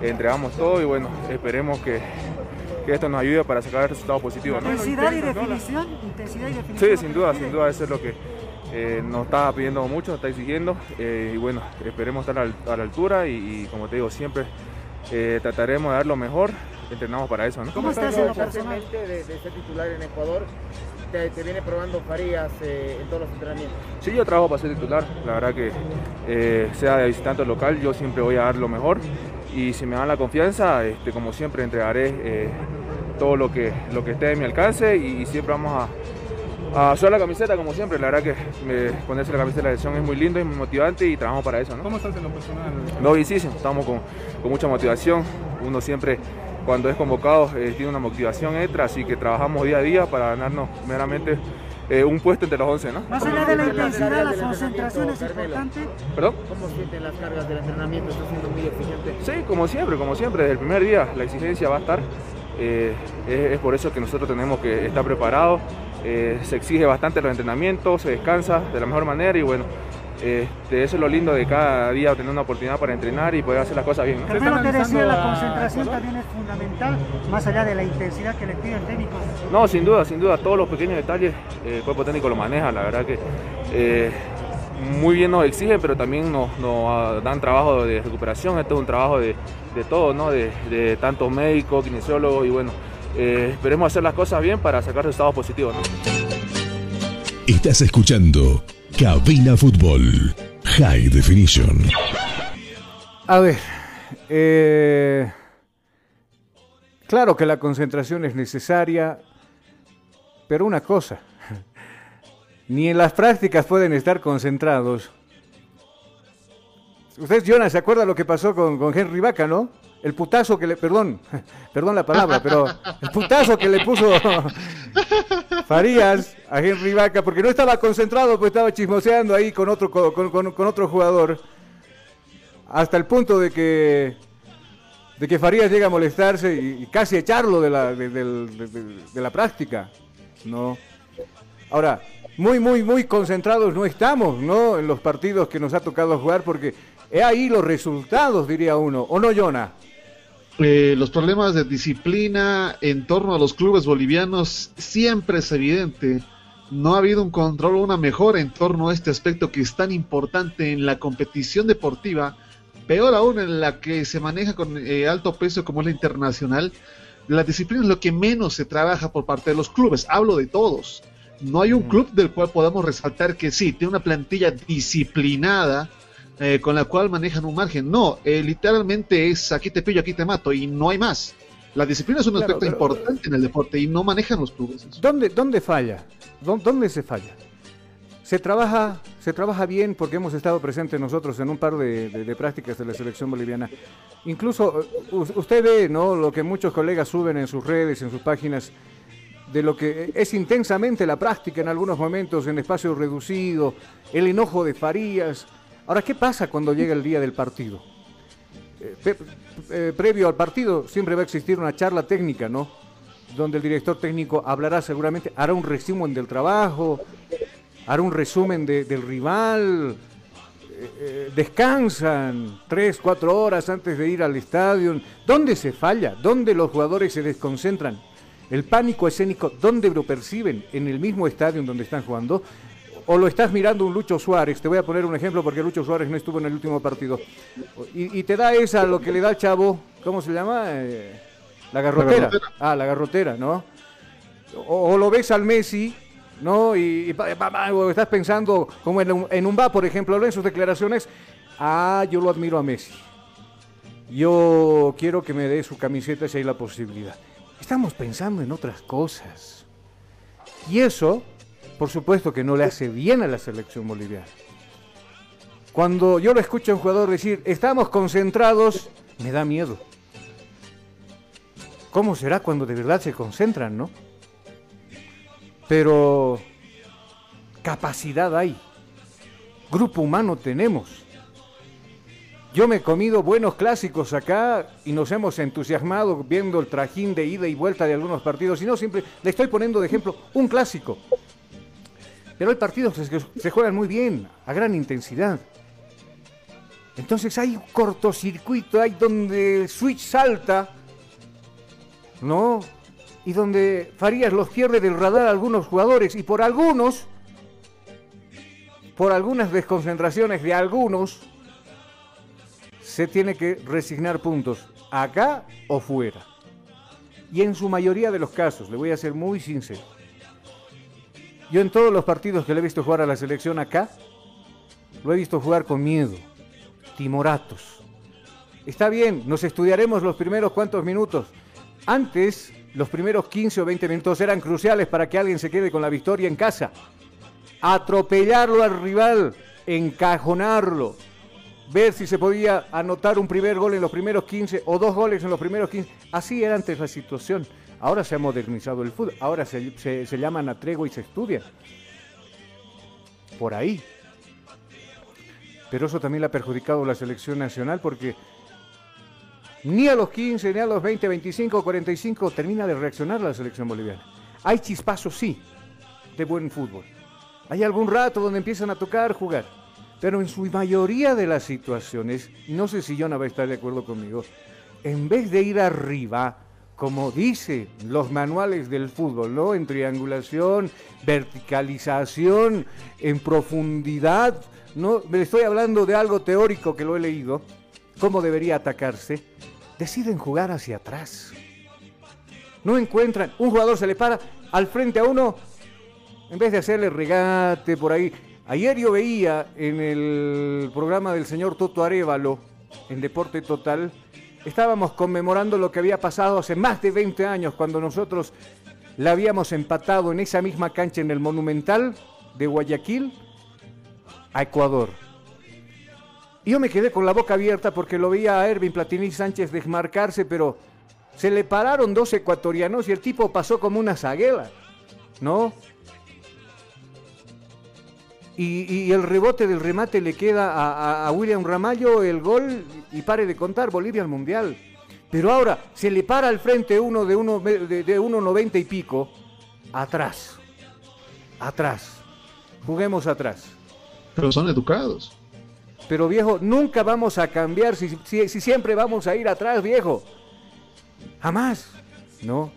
entregamos todo y bueno, esperemos que, que esto nos ayude para sacar resultados positivos. ¿no? Intensidad y definición, intensidad y definición. Sí, sin duda, sin duda, eso es lo que eh, nos está pidiendo mucho, nos está exigiendo eh, y bueno, esperemos estar a la, a la altura y, y, como te digo, siempre eh, trataremos de dar lo mejor, entrenamos para eso. ¿no? ¿Cómo estás en lo personal de, de ser titular en Ecuador? Te, te viene probando Farías eh, en todos los entrenamientos. Sí, yo trabajo para ser titular. La verdad que eh, sea de visitante o local, yo siempre voy a dar lo mejor. Y si me dan la confianza, este, como siempre, entregaré eh, todo lo que, lo que esté en mi alcance y, siempre vamos a, a sudar la camiseta, como siempre. La verdad que me- ponerse la camiseta de la selección es muy lindo y muy motivante y trabajamos para eso. ¿no? ¿Cómo estás en lo personal? No, sí, estamos con, con mucha motivación. Uno siempre, cuando es convocado, eh, tiene una motivación extra, así que trabajamos día a día para ganarnos meramente eh, un puesto entre los 11, ¿no? Más allá de la intensidad, la concentración es importante. ¿Perdón? ¿Cómo sienten las cargas del entrenamiento? ¿Está siendo muy exigente? Sí, como siempre, como siempre, desde el primer día la exigencia va a estar. eh, es, es por eso que nosotros tenemos que estar preparados. eh, se exige bastante los entrenamientos, se descansa de la mejor manera y bueno, este, eso es lo lindo de cada día tener una oportunidad para entrenar y poder hacer las cosas bien. ¿no? Carmelo te decía, la concentración también es fundamental, más allá de la intensidad que le pide el técnico. No, sin duda, sin duda, todos los pequeños detalles eh, el cuerpo técnico lo maneja, la verdad que eh, muy bien nos exigen, pero también nos, nos, ah, dan trabajo de recuperación, esto es un trabajo de, de todo, ¿no? de, de tantos médicos, kinesiólogos y bueno, eh, esperemos hacer las cosas bien para sacar resultados positivos. ¿no? Estás escuchando Cabina Fútbol High Definition. A ver, eh, claro que la concentración es necesaria, pero una cosa, [LAUGHS] ni en las prácticas pueden estar concentrados. Usted, Jonas, ¿se acuerda lo que pasó con, con Henry Vaca, no? El putazo que le, perdón, [LAUGHS] perdón la palabra, pero el putazo que le puso [LAUGHS] Farías a Henry Vaca, porque no estaba concentrado, pues estaba chismoseando ahí con otro, co- con, con- con otro jugador, hasta el punto de que, de que Farías llega a molestarse y, casi echarlo de la, de, la práctica, ¿no? Ahora, muy, muy, muy concentrados no estamos, ¿no? En los partidos que nos ha tocado jugar, porque he ahí los resultados, diría uno, ¿o no, Jonah? Eh, los problemas de disciplina en torno a los clubes bolivianos siempre es evidente. No ha habido un control o una mejora en torno a este aspecto que es tan importante en la competición deportiva, peor aún en la que se maneja con eh, alto peso como es la internacional. La disciplina es lo que menos se trabaja por parte de los clubes. Hablo de todos. No hay un club del cual podamos resaltar que sí, tiene una plantilla disciplinada eh, con la cual manejan un margen. No, eh, literalmente es aquí te pillo, aquí te mato y no hay más. La disciplina es un Claro, aspecto pero- importante en el deporte y no manejan los clubes. ¿Dónde, dónde falla? ¿Dó- ¿Dónde se falla? Se trabaja, se trabaja bien porque hemos estado presentes nosotros en un par de, de- de prácticas de la selección boliviana. Incluso eh, usted ve ¿no? lo que muchos colegas suben en sus redes, en sus páginas, de lo que es intensamente la práctica en algunos momentos en espacio reducido, el enojo de Farías. Ahora, ¿qué pasa cuando llega el día del partido? Eh, eh, previo al partido siempre va a existir una charla técnica, ¿no? donde el director técnico hablará seguramente, hará un resumen del trabajo, hará un resumen de- del rival, eh, descansan tres, cuatro horas antes de ir al estadio. ¿Dónde se falla? ¿Dónde los jugadores se desconcentran? El pánico escénico, ¿dónde lo perciben? ¿En el mismo estadio donde están jugando? ¿O lo estás mirando un Lucho Suárez? Te voy a poner un ejemplo porque Lucho Suárez no estuvo en el último partido. Y, y te da esa, lo que le da al chavo, ¿cómo se llama? Eh, la garrotera. garrotera. Ah, la garrotera, ¿no? O, o lo ves al Messi, ¿no? Y, o estás pensando, como en un, en un va, por ejemplo, en sus declaraciones, ah, yo lo admiro a Messi. Yo quiero que me dé su camiseta si hay la posibilidad. Estamos pensando en otras cosas. Y eso, por supuesto que no le hace bien a la selección boliviana. Cuando yo lo escucho a un jugador decir, estamos concentrados, me da miedo. ¿Cómo será cuando de verdad se concentran, no? Pero capacidad hay. Grupo humano tenemos. Yo me he comido buenos clásicos acá y nos hemos entusiasmado viendo el trajín de ida y vuelta de algunos partidos. Y no siempre, le estoy poniendo de ejemplo un clásico. Pero hay partidos que se juegan muy bien, a gran intensidad. Entonces hay un cortocircuito, hay donde el switch salta, ¿no? Y donde Farías los pierde del radar a algunos jugadores y por algunos, por algunas desconcentraciones de algunos, se tiene que resignar puntos, acá o fuera. Y en su mayoría de los casos, le voy a ser muy sincero, yo en todos los partidos que le he visto jugar a la selección acá, lo he visto jugar con miedo, timoratos. Está bien, nos estudiaremos los primeros cuantos minutos. Antes, los primeros 15 o 20 minutos eran cruciales para que alguien se quede con la victoria en casa. Atropellarlo al rival, encajonarlo, ver si se podía anotar un primer gol en los primeros 15 o dos goles en los primeros 15. Así era antes la situación. Ahora se ha modernizado el fútbol, ahora se, se, llaman a tregua y se estudia. Por ahí. Pero eso también le ha perjudicado la selección nacional porque ni a los 15, ni a los 20, 25, 45 termina de reaccionar la selección boliviana. Hay chispazos, sí, de buen fútbol. Hay algún rato donde empiezan a tocar, jugar. Pero en su mayoría de las situaciones, no sé si Jonah va a estar de acuerdo conmigo, en vez de ir arriba, como dice los manuales del fútbol, ¿no? En triangulación, verticalización, en profundidad, no, me estoy hablando de algo teórico que lo he leído, cómo debería atacarse, deciden jugar hacia atrás. No encuentran, un jugador se le para al frente a uno, en vez de hacerle regate por ahí. Ayer yo veía en el programa del señor Toto Arevalo, en Deporte Total, estábamos conmemorando lo que había pasado hace más de 20 años, cuando nosotros la habíamos empatado en esa misma cancha en el Monumental de Guayaquil a Ecuador. Y yo me quedé con la boca abierta porque lo veía a Ervin Platini Sánchez desmarcarse, pero se le pararon dos ecuatorianos y el tipo pasó como una zaguela, ¿no? Y, y el rebote del remate le queda a, a- a William Ramallo el gol y pare de contar, Bolivia al Mundial. Pero ahora se le para al frente uno de uno de, de 1.90 y pico, atrás, atrás, juguemos atrás. Pero son educados. Pero viejo, nunca vamos a cambiar si, si- si siempre vamos a ir atrás, viejo. Jamás, ¿no?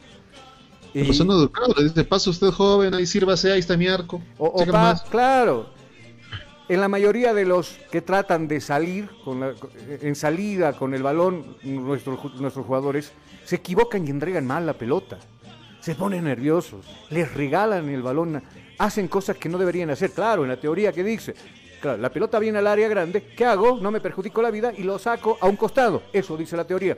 Pero son educados. Le dice, pasa usted joven, ahí sírvase, ahí está mi arco. O, o pa- claro. En la mayoría de los que tratan de salir en salida con el balón, nuestros, nuestros jugadores se equivocan y entregan mal la pelota. Se ponen nerviosos, les regalan el balón, hacen cosas que no deberían hacer. Claro, en la teoría que dice, la pelota viene al área grande, ¿qué hago? No me perjudico la vida y lo saco a un costado. Eso dice la teoría.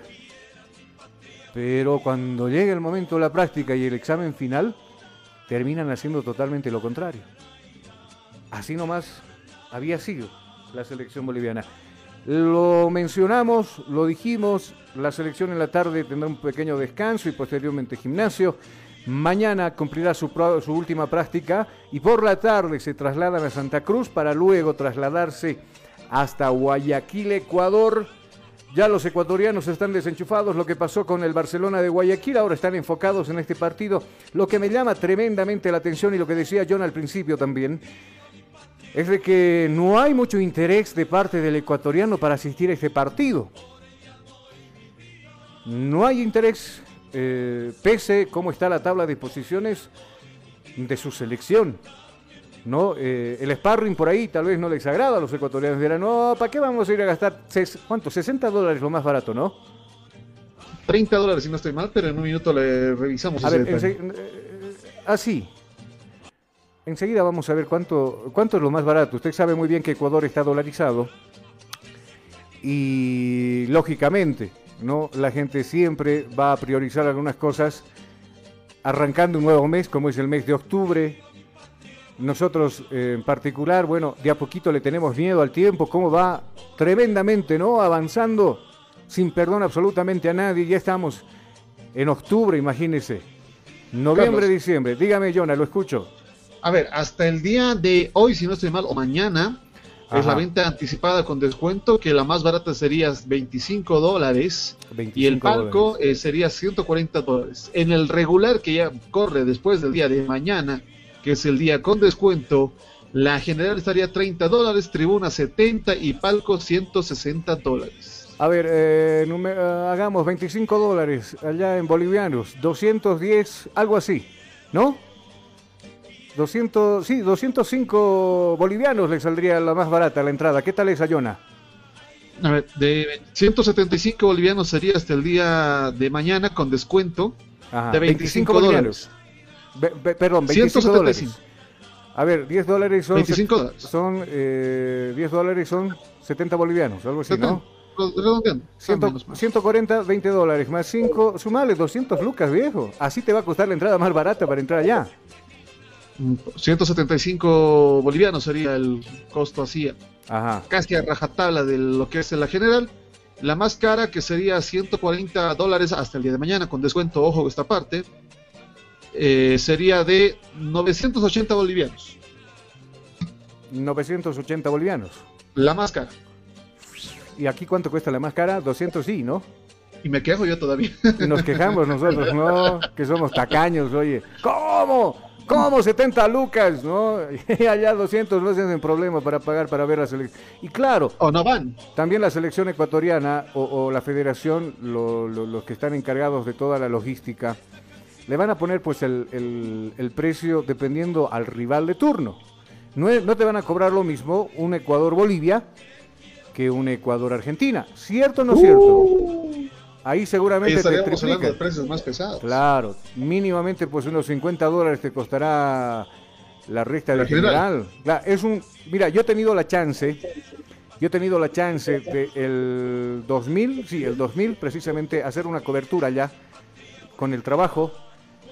Pero cuando llega el momento de la práctica y el examen final, terminan haciendo totalmente lo contrario. Así nomás había sido la selección boliviana. Lo mencionamos, lo dijimos, la selección en la tarde tendrá un pequeño descanso y posteriormente gimnasio. Mañana cumplirá su, última práctica y por la tarde se trasladan a Santa Cruz para luego trasladarse hasta Guayaquil, Ecuador, Ya los ecuatorianos están desenchufados. Lo que pasó con el Barcelona de Guayaquil, ahora están enfocados en este partido. Lo que me llama tremendamente la atención y lo que decía John al principio también, es de que no hay mucho interés de parte del ecuatoriano para asistir a este partido. No hay interés, eh, pese cómo está la tabla de posiciones de su selección. ¿no? Eh, el sparring por ahí tal vez no les agrada a los ecuatorianos. Dirán, no, ¿para qué vamos a ir a gastar, ¿cuánto? 60 dólares lo más barato, ¿no? 30 dólares si no estoy mal, pero en un minuto le revisamos A ese ver, ense- eh, así. Enseguida vamos a ver cuánto, cuánto es lo más barato. Usted sabe muy bien que Ecuador está dolarizado. Y lógicamente, ¿no? La gente siempre va a priorizar algunas cosas arrancando un nuevo mes, como es el mes de octubre. Nosotros eh, en particular, bueno, de a poquito le tenemos miedo al tiempo, cómo va tremendamente, ¿no? Avanzando sin perdón absolutamente a nadie. Ya estamos en octubre, imagínese. Noviembre, Carlos. diciembre. Dígame, Jonah, lo escucho. A ver, hasta el día de hoy, si no estoy mal, o mañana, es la venta anticipada con descuento, que la más barata sería 25 dólares y el 25 palco eh, sería 140 dólares. En el regular que ya corre después del día de mañana, que es el día con descuento, la general estaría 30 dólares, tribuna 70 y palco 160 dólares. A ver, eh, eh, hagamos 25 dólares allá en bolivianos, 210, algo así, ¿no? 200, sí, 205 bolivianos le saldría la más barata la entrada. ¿Qué tal esa, Jonah? A ver, de 175 bolivianos sería hasta el día de mañana con descuento Ajá, de 25, dólares. Be- be- perdón, 25 dólares. 175. A ver, 10 dólares son... 25 dólares. Son, eh, 10 dólares son 70 bolivianos, algo así, ¿no? Redondeando. Ciento- 140, 20 dólares, más 5, sumale 200 lucas, viejo. Así te va a costar la entrada más barata para entrar allá. Mm, 175 bolivianos sería el costo así, Ajá. casi a rajatabla de lo que es la general. La más cara, que sería 140 dólares hasta el día de mañana, con descuento, ojo esta parte, eh, sería de 980 bolivianos. 980 bolivianos. La más cara. ¿Y aquí cuánto cuesta la más cara? 200 sí, ¿no? Y me quejo yo todavía. Y nos quejamos nosotros, ¿no? [LAUGHS] Que somos tacaños, oye. ¿Cómo? ¿Cómo 70 lucas? ¿No? Y allá 200 no hacen problema para pagar para ver la selección. Y claro. O no van. También la selección ecuatoriana o, o la federación, lo- lo- los que están encargados de toda la logística, le van a poner pues el, el- el precio dependiendo al rival de turno. No, es- no te van a cobrar lo mismo un Ecuador-Bolivia que un Ecuador-Argentina. ¿Cierto o no cierto? Ahí seguramente te hablando de precios más pesados. Claro, mínimamente pues unos 50 dólares te costará la recta de general. general. Claro, es un, mira, yo he tenido la chance, yo he tenido la chance de el 2000, sí, el 2000 precisamente hacer una cobertura ya con el trabajo.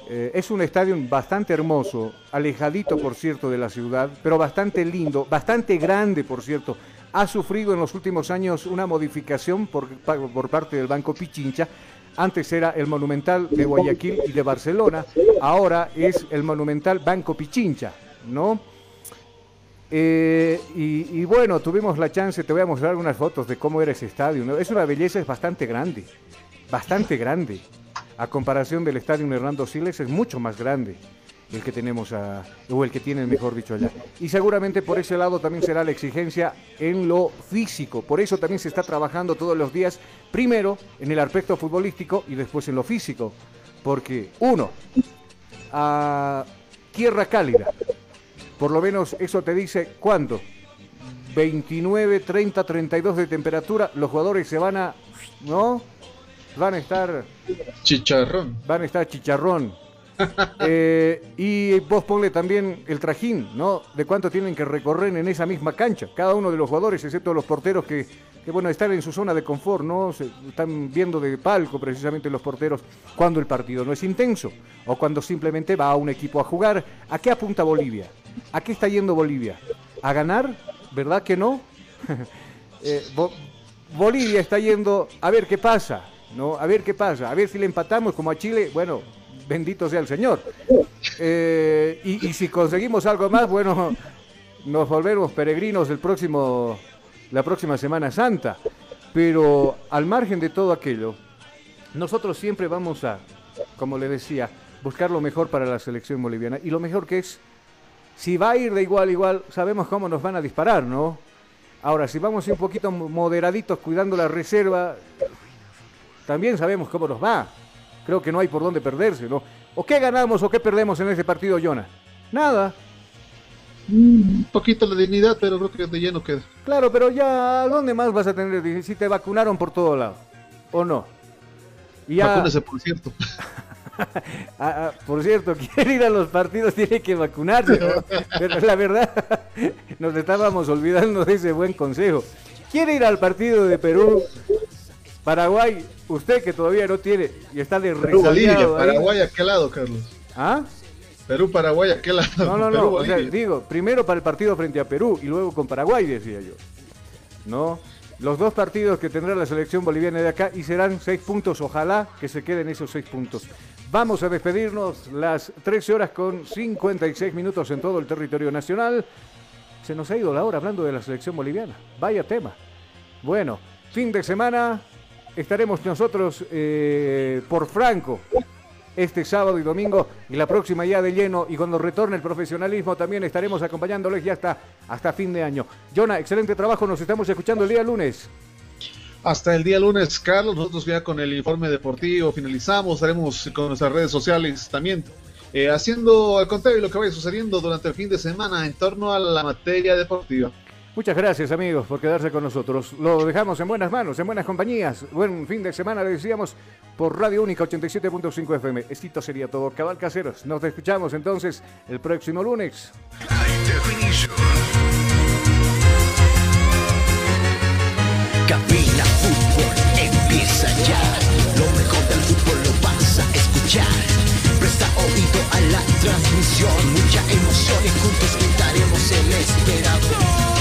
Eh, es un estadio bastante hermoso, alejadito por cierto de la ciudad, pero bastante lindo, bastante grande por cierto. Ha sufrido en los últimos años una modificación por, pa- por parte del Banco Pichincha. Antes era el Monumental de Guayaquil y de Barcelona, ahora es el Monumental Banco Pichincha, ¿no? Eh, y, y bueno, tuvimos la chance, te voy a mostrar unas fotos de cómo era ese estadio. ¿no? Es una belleza, es bastante grande, bastante grande. A comparación del estadio Hernando Siles es mucho más grande el que tenemos a, o el que tienen, mejor dicho, allá. Y seguramente por ese lado también será la exigencia en lo físico. Por eso también se está trabajando todos los días, primero en el aspecto futbolístico y después en lo físico. Porque, uno, a tierra cálida, por lo menos eso te dice cuánto. 29, 30, 32 de temperatura, los jugadores se van a, ¿no? Van a estar Chicharrón. van a estar chicharrón. [LAUGHS] Eh, y vos ponle también el trajín, ¿no? De cuánto tienen que recorrer en esa misma cancha. Cada uno de los jugadores, excepto los porteros que, que, bueno, están en su zona de confort, ¿no? Se están viendo de palco precisamente los porteros cuando el partido no es intenso o cuando simplemente va a un equipo a jugar. ¿A qué apunta Bolivia? ¿A qué está yendo Bolivia? ¿A ganar? ¿Verdad que no? [LAUGHS] Eh, Bo- Bolivia está yendo a ver qué pasa, ¿no? A ver qué pasa, a ver si le empatamos como a Chile, bueno, bendito sea el Señor. Eh, y, si conseguimos algo más, bueno, nos volvemos peregrinos el próximo, la próxima Semana Santa. Pero al margen de todo aquello, nosotros siempre vamos a, como le decía, buscar lo mejor para la selección boliviana. Y lo mejor que es, si va a ir de igual a igual, sabemos cómo nos van a disparar, ¿no? Ahora, si vamos un poquito moderaditos cuidando la reserva, también sabemos cómo nos va. Creo que no hay por dónde perderse, ¿no? ¿O qué ganamos o qué perdemos en ese partido, Jonah? Nada. Un poquito la dignidad, pero creo que de lleno queda. Claro, pero ya, ¿dónde más vas a tener si te vacunaron por todo lado? ¿O no? Y ya... Vacúnese, por cierto. [LAUGHS] Ah, ah, por cierto, [LAUGHS] quiere ir a los partidos, tiene que vacunarse. [LAUGHS] Pero la verdad, nos estábamos olvidando de ese buen consejo. Quiere ir al partido de Perú, Paraguay, usted que todavía no tiene y está de Perú, Bolivia, Paraguay, ¿a qué lado, Carlos? ¿Ah? Perú, Paraguay, ¿a qué lado? No, no, no, o sea, digo, primero para el partido frente a Perú y luego con Paraguay, decía yo. ¿No? Los dos partidos que tendrá la selección boliviana de acá y serán seis puntos, ojalá que se queden esos seis puntos. Vamos a despedirnos las 13 horas con 56 minutos en todo el territorio nacional. Se nos ha ido la hora hablando de la selección boliviana. Vaya tema. Bueno, fin de semana estaremos nosotros eh, por Franco este sábado y domingo y la próxima ya de lleno y cuando retorne el profesionalismo también estaremos acompañándoles ya hasta, hasta fin de año. Jonah, excelente trabajo, nos estamos escuchando el día lunes. Hasta el día lunes, Carlos, nosotros ya con el informe deportivo finalizamos, estaremos con nuestras redes sociales también eh, haciendo al contrario lo que vaya sucediendo durante el fin de semana en torno a la materia deportiva. Muchas gracias amigos por quedarse con nosotros. Lo dejamos en buenas manos, en buenas compañías. Buen fin de semana, le decíamos, por Radio Única 87.5 FM. Esto sería todo, cabal caseros. Nos escuchamos entonces el próximo lunes. Cabina Fútbol empieza ya. Lo mejor del fútbol lo vas a escuchar. Presta oído a la transmisión. Mucha emoción y juntos gritaremos el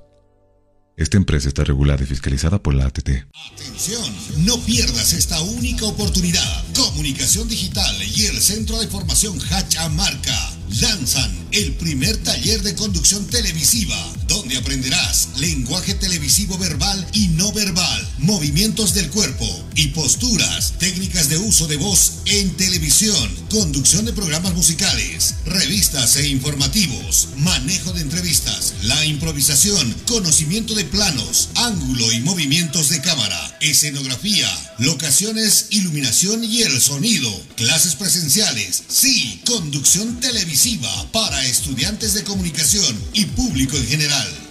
Esta empresa está regulada y fiscalizada por la ATT. Atención, no pierdas esta única oportunidad. Comunicación Digital y el Centro de Formación Hachamarca lanzan el primer taller de conducción televisiva, donde aprenderás lenguaje televisivo verbal y no verbal, movimientos del cuerpo y posturas, técnicas de uso de voz en televisión, conducción de programas musicales, revistas e informativos, manejo de entrevistas, la improvisación, conocimiento de planos, ángulo y movimientos de cámara, escenografía, locaciones, iluminación y el sonido, clases presenciales, sí, conducción televisiva para estudiantes de comunicación y público en general.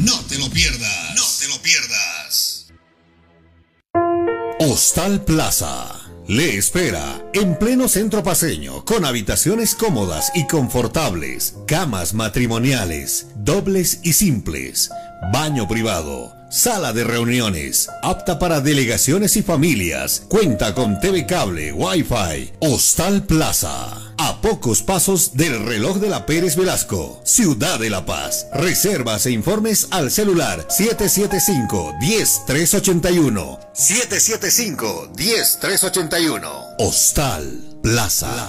No te lo pierdas. No te lo pierdas. Hostal Plaza. Le espera en pleno centro paseño con habitaciones cómodas y confortables, camas matrimoniales, dobles y simples, baño privado, sala de reuniones, apta para delegaciones y familias, cuenta con TV cable, Wi-Fi. Hostal Plaza a pocos pasos del reloj de la Pérez Velasco, Ciudad de La Paz. Reservas e informes al celular 775-10381. 775-10381. Hostal Plaza.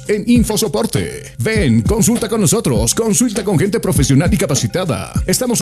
en InfoSoporte. Ven, consulta con nosotros, consulta con gente profesional y capacitada. Estamos